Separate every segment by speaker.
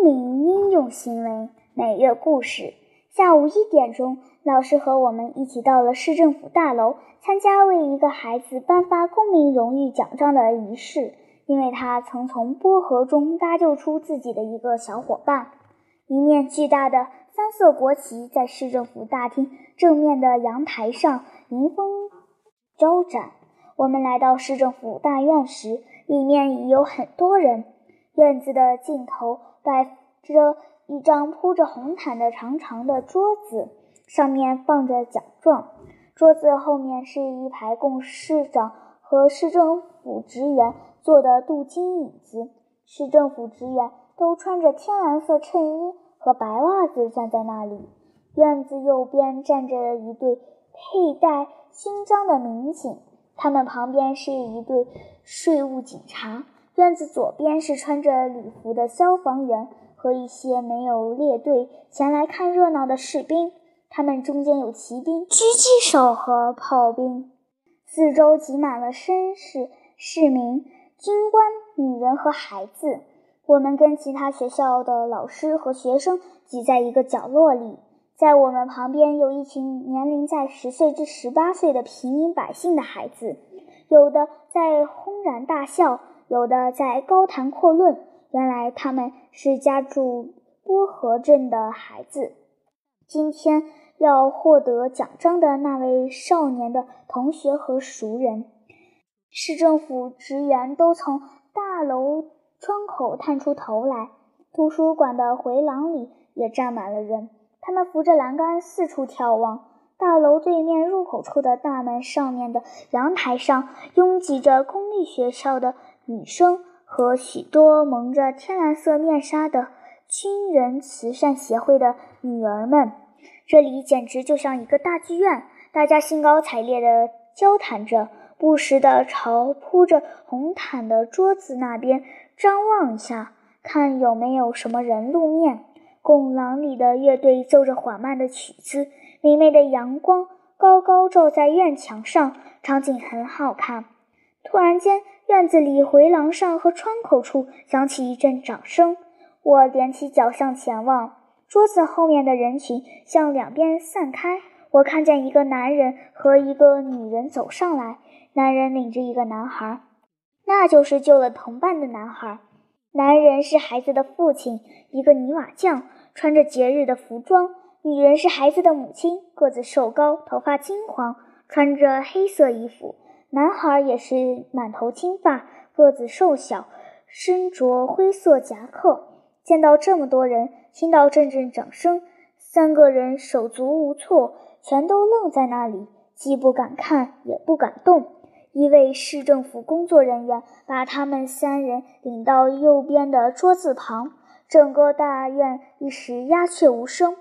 Speaker 1: 公民英勇行为每月故事。下午一点钟，老师和我们一起到了市政府大楼，参加为一个孩子颁发公民荣誉奖章的仪式。因为他曾从波河中搭救出自己的一个小伙伴。一面巨大的三色国旗在市政府大厅正面的阳台上迎风招展。我们来到市政府大院时，里面已有很多人。院子的尽头摆着一张铺着红毯的长长的桌子，上面放着奖状。桌子后面是一排供市长和市政府职员坐的镀金椅子。市政府职员都穿着天蓝色衬衣和白袜子站在那里。院子右边站着一对佩戴勋章的民警，他们旁边是一对税务警察。院子左边是穿着礼服的消防员和一些没有列队前来看热闹的士兵，他们中间有骑兵、狙击手和炮兵，四周挤满了绅士、市民、军官、女人和孩子。我们跟其他学校的老师和学生挤在一个角落里，在我们旁边有一群年龄在十岁至十八岁的平民百姓的孩子，有的在轰然大笑。有的在高谈阔论，原来他们是家住波河镇的孩子。今天要获得奖章的那位少年的同学和熟人，市政府职员都从大楼窗口探出头来。图书馆的回廊里也站满了人，他们扶着栏杆四处眺望。大楼对面入口处的大门上面的阳台上，拥挤着公立学校的。女生和许多蒙着天蓝色面纱的军人慈善协会的女儿们，这里简直就像一个大剧院。大家兴高采烈地交谈着，不时地朝铺着红毯的桌子那边张望一下，看有没有什么人露面。拱廊里的乐队奏着缓慢的曲子，明媚的阳光高高照在院墙上，场景很好看。突然间，院子里回廊上和窗口处响起一阵掌声。我踮起脚向前望，桌子后面的人群向两边散开。我看见一个男人和一个女人走上来，男人领着一个男孩，那就是救了同伴的男孩。男人是孩子的父亲，一个泥瓦匠，穿着节日的服装；女人是孩子的母亲，个子瘦高，头发金黄，穿着黑色衣服。男孩也是满头金发，个子瘦小，身着灰色夹克。见到这么多人，听到阵阵掌声，三个人手足无措，全都愣在那里，既不敢看，也不敢动。一位市政府工作人员把他们三人领到右边的桌子旁，整个大院一时鸦雀无声。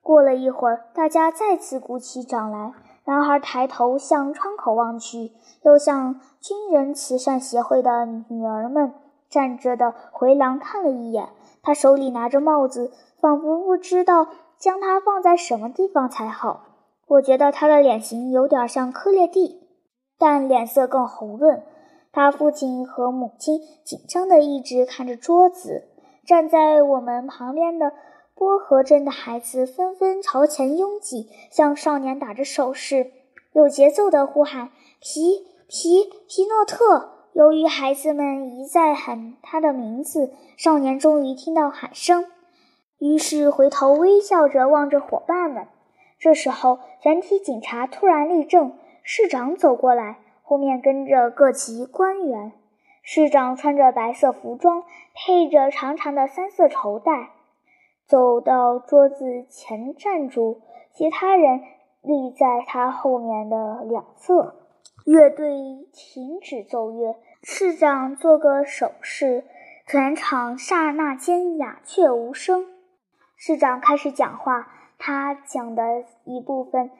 Speaker 1: 过了一会儿，大家再次鼓起掌来。男孩抬头向窗口望去，又向军人慈善协会的女儿们站着的回廊看了一眼。他手里拿着帽子，仿佛不知道将它放在什么地方才好。我觉得他的脸型有点像科列蒂，但脸色更红润。他父亲和母亲紧张地一直看着桌子。站在我们旁边的。波河镇的孩子纷纷朝前拥挤，向少年打着手势，有节奏地呼喊：“皮皮皮诺特！”由于孩子们一再喊他的名字，少年终于听到喊声，于是回头微笑着望着伙伴们。这时候，全体警察突然立正，市长走过来，后面跟着各级官员。市长穿着白色服装，配着长长的三色绸带。走到桌子前站住，其他人立在他后面的两侧。乐队停止奏乐，市长做个手势，全场刹那间鸦雀无声。市长开始讲话，他讲的一部分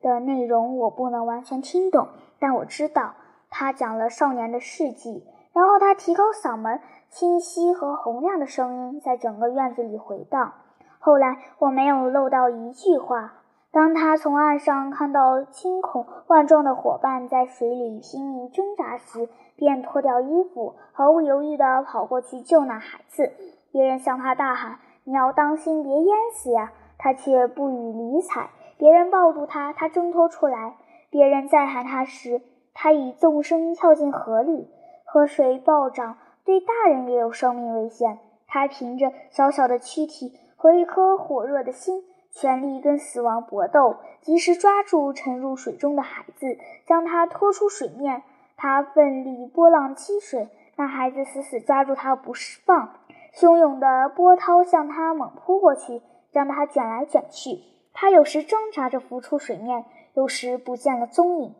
Speaker 1: 的内容我不能完全听懂，但我知道他讲了少年的事迹。然后他提高嗓门。清晰和洪亮的声音在整个院子里回荡。后来我没有漏到一句话。当他从岸上看到惊恐万状的伙伴在水里拼命挣扎时，便脱掉衣服，毫不犹豫地跑过去救那孩子。别人向他大喊：“你要当心，别淹死呀！”他却不予理睬。别人抱住他，他挣脱出来；别人再喊他时，他已纵身跳进河里。河水暴涨，对大人也有生命危险。他凭着小小的躯体和一颗火热的心，全力跟死亡搏斗，及时抓住沉入水中的孩子，将他拖出水面。他奋力拨浪击水，那孩子死死抓住他不释放。汹涌的波涛向他猛扑过去，将他卷来卷去。他有时挣扎着浮出水面，有时不见了踪影。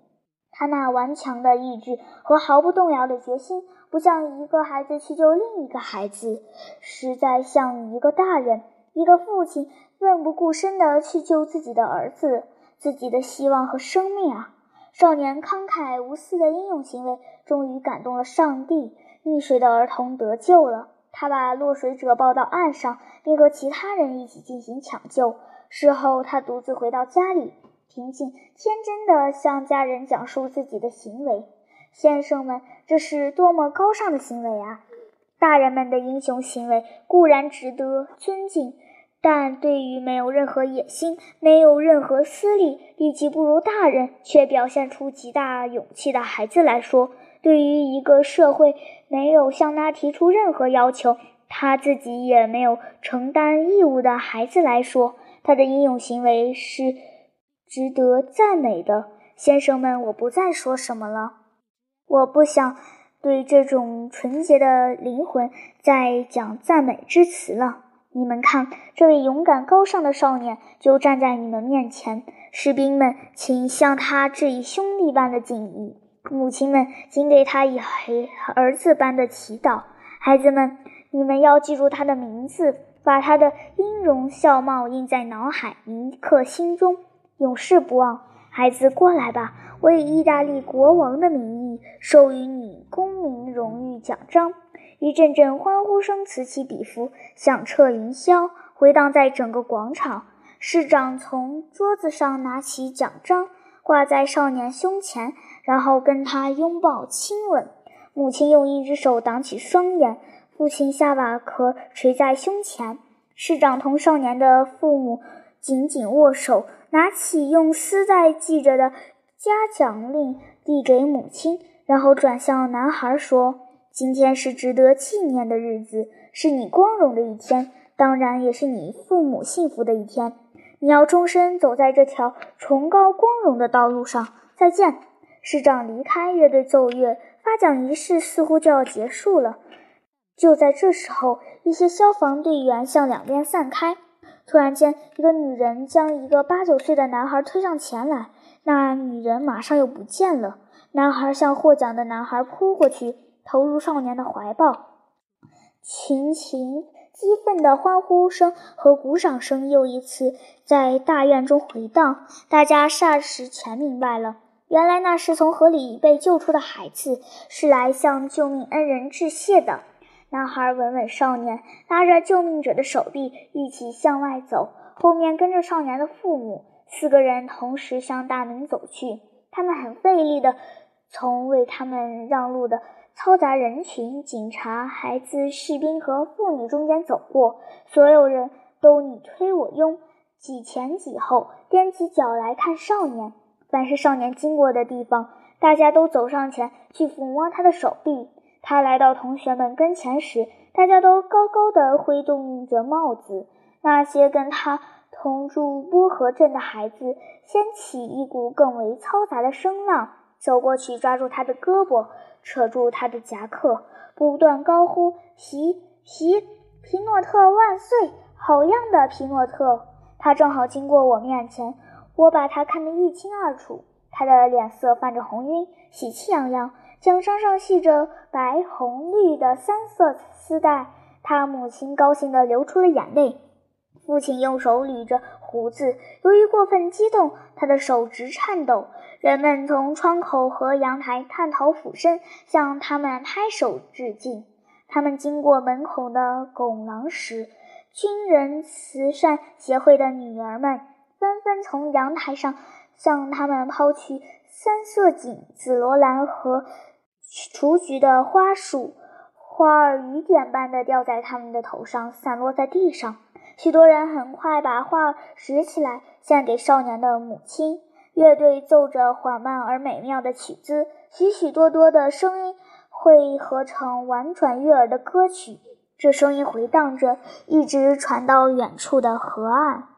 Speaker 1: 他那顽强的意志和毫不动摇的决心，不像一个孩子去救另一个孩子，实在像一个大人、一个父亲奋不顾身地去救自己的儿子、自己的希望和生命啊！少年慷慨无私的英勇行为，终于感动了上帝。溺水的儿童得救了。他把落水者抱到岸上，并和其他人一起进行抢救。事后，他独自回到家里，平静天真地向家人讲述自己的行为。先生们，这是多么高尚的行为啊！大人们的英雄行为固然值得尊敬，但对于没有任何野心、没有任何私利、力气不如大人却表现出极大勇气的孩子来说，对于一个社会没有向他提出任何要求，他自己也没有承担义务的孩子来说，他的英勇行为是值得赞美的。先生们，我不再说什么了。我不想对这种纯洁的灵魂再讲赞美之词了。你们看，这位勇敢高尚的少年就站在你们面前。士兵们，请向他致以兄弟般的敬意。母亲们，请给他以儿子般的祈祷。孩子们，你们要记住他的名字，把他的音容笑貌印在脑海，铭刻心中，永世不忘。孩子，过来吧，我以意大利国王的名义授予你公民荣誉奖章。一阵阵欢呼声此起彼伏，响彻云霄，回荡在整个广场。市长从桌子上拿起奖章，挂在少年胸前。然后跟他拥抱亲吻，母亲用一只手挡起双眼，父亲下巴壳垂在胸前。市长同少年的父母紧紧握手，拿起用丝带系着的嘉奖令递给母亲，然后转向男孩说：“今天是值得纪念的日子，是你光荣的一天，当然也是你父母幸福的一天。你要终身走在这条崇高光荣的道路上。再见。”市长离开，乐队奏乐，发奖仪式似乎就要结束了。就在这时候，一些消防队员向两边散开。突然间，一个女人将一个八九岁的男孩推上前来，那女人马上又不见了。男孩向获奖的男孩扑过去，投入少年的怀抱。群情激愤的欢呼声和鼓掌声又一次在大院中回荡，大家霎时全明白了。原来那是从河里被救出的孩子，是来向救命恩人致谢的。男孩稳稳少年，拉着救命者的手臂一起向外走，后面跟着少年的父母。四个人同时向大门走去。他们很费力地从为他们让路的嘈杂人群、警察、孩子、士兵和妇女中间走过。所有人都你推我拥，挤前挤后，踮起脚来看少年。凡是少年经过的地方，大家都走上前去抚摸他的手臂。他来到同学们跟前时，大家都高高的挥动着帽子。那些跟他同住波河镇的孩子掀起一股更为嘈杂的声浪，走过去抓住他的胳膊，扯住他的夹克，不断高呼：“皮皮皮诺特万岁！好样的，皮诺特！”他正好经过我面前。我把他看得一清二楚，他的脸色泛着红晕，喜气洋洋，奖章上系着白、红、绿的三色丝带。他母亲高兴地流出了眼泪，父亲用手捋着胡子，由于过分激动，他的手直颤抖。人们从窗口和阳台探头俯身向他们拍手致敬。他们经过门口的拱廊时，军人慈善协会的女儿们。纷纷从阳台上向他们抛去三色堇、紫罗兰和雏菊的花束，花儿雨点般的掉在他们的头上，散落在地上。许多人很快把画拾起来，献给少年的母亲。乐队奏着缓慢而美妙的曲子，许许多多的声音汇合成婉转悦耳的歌曲。这声音回荡着，一直传到远处的河岸。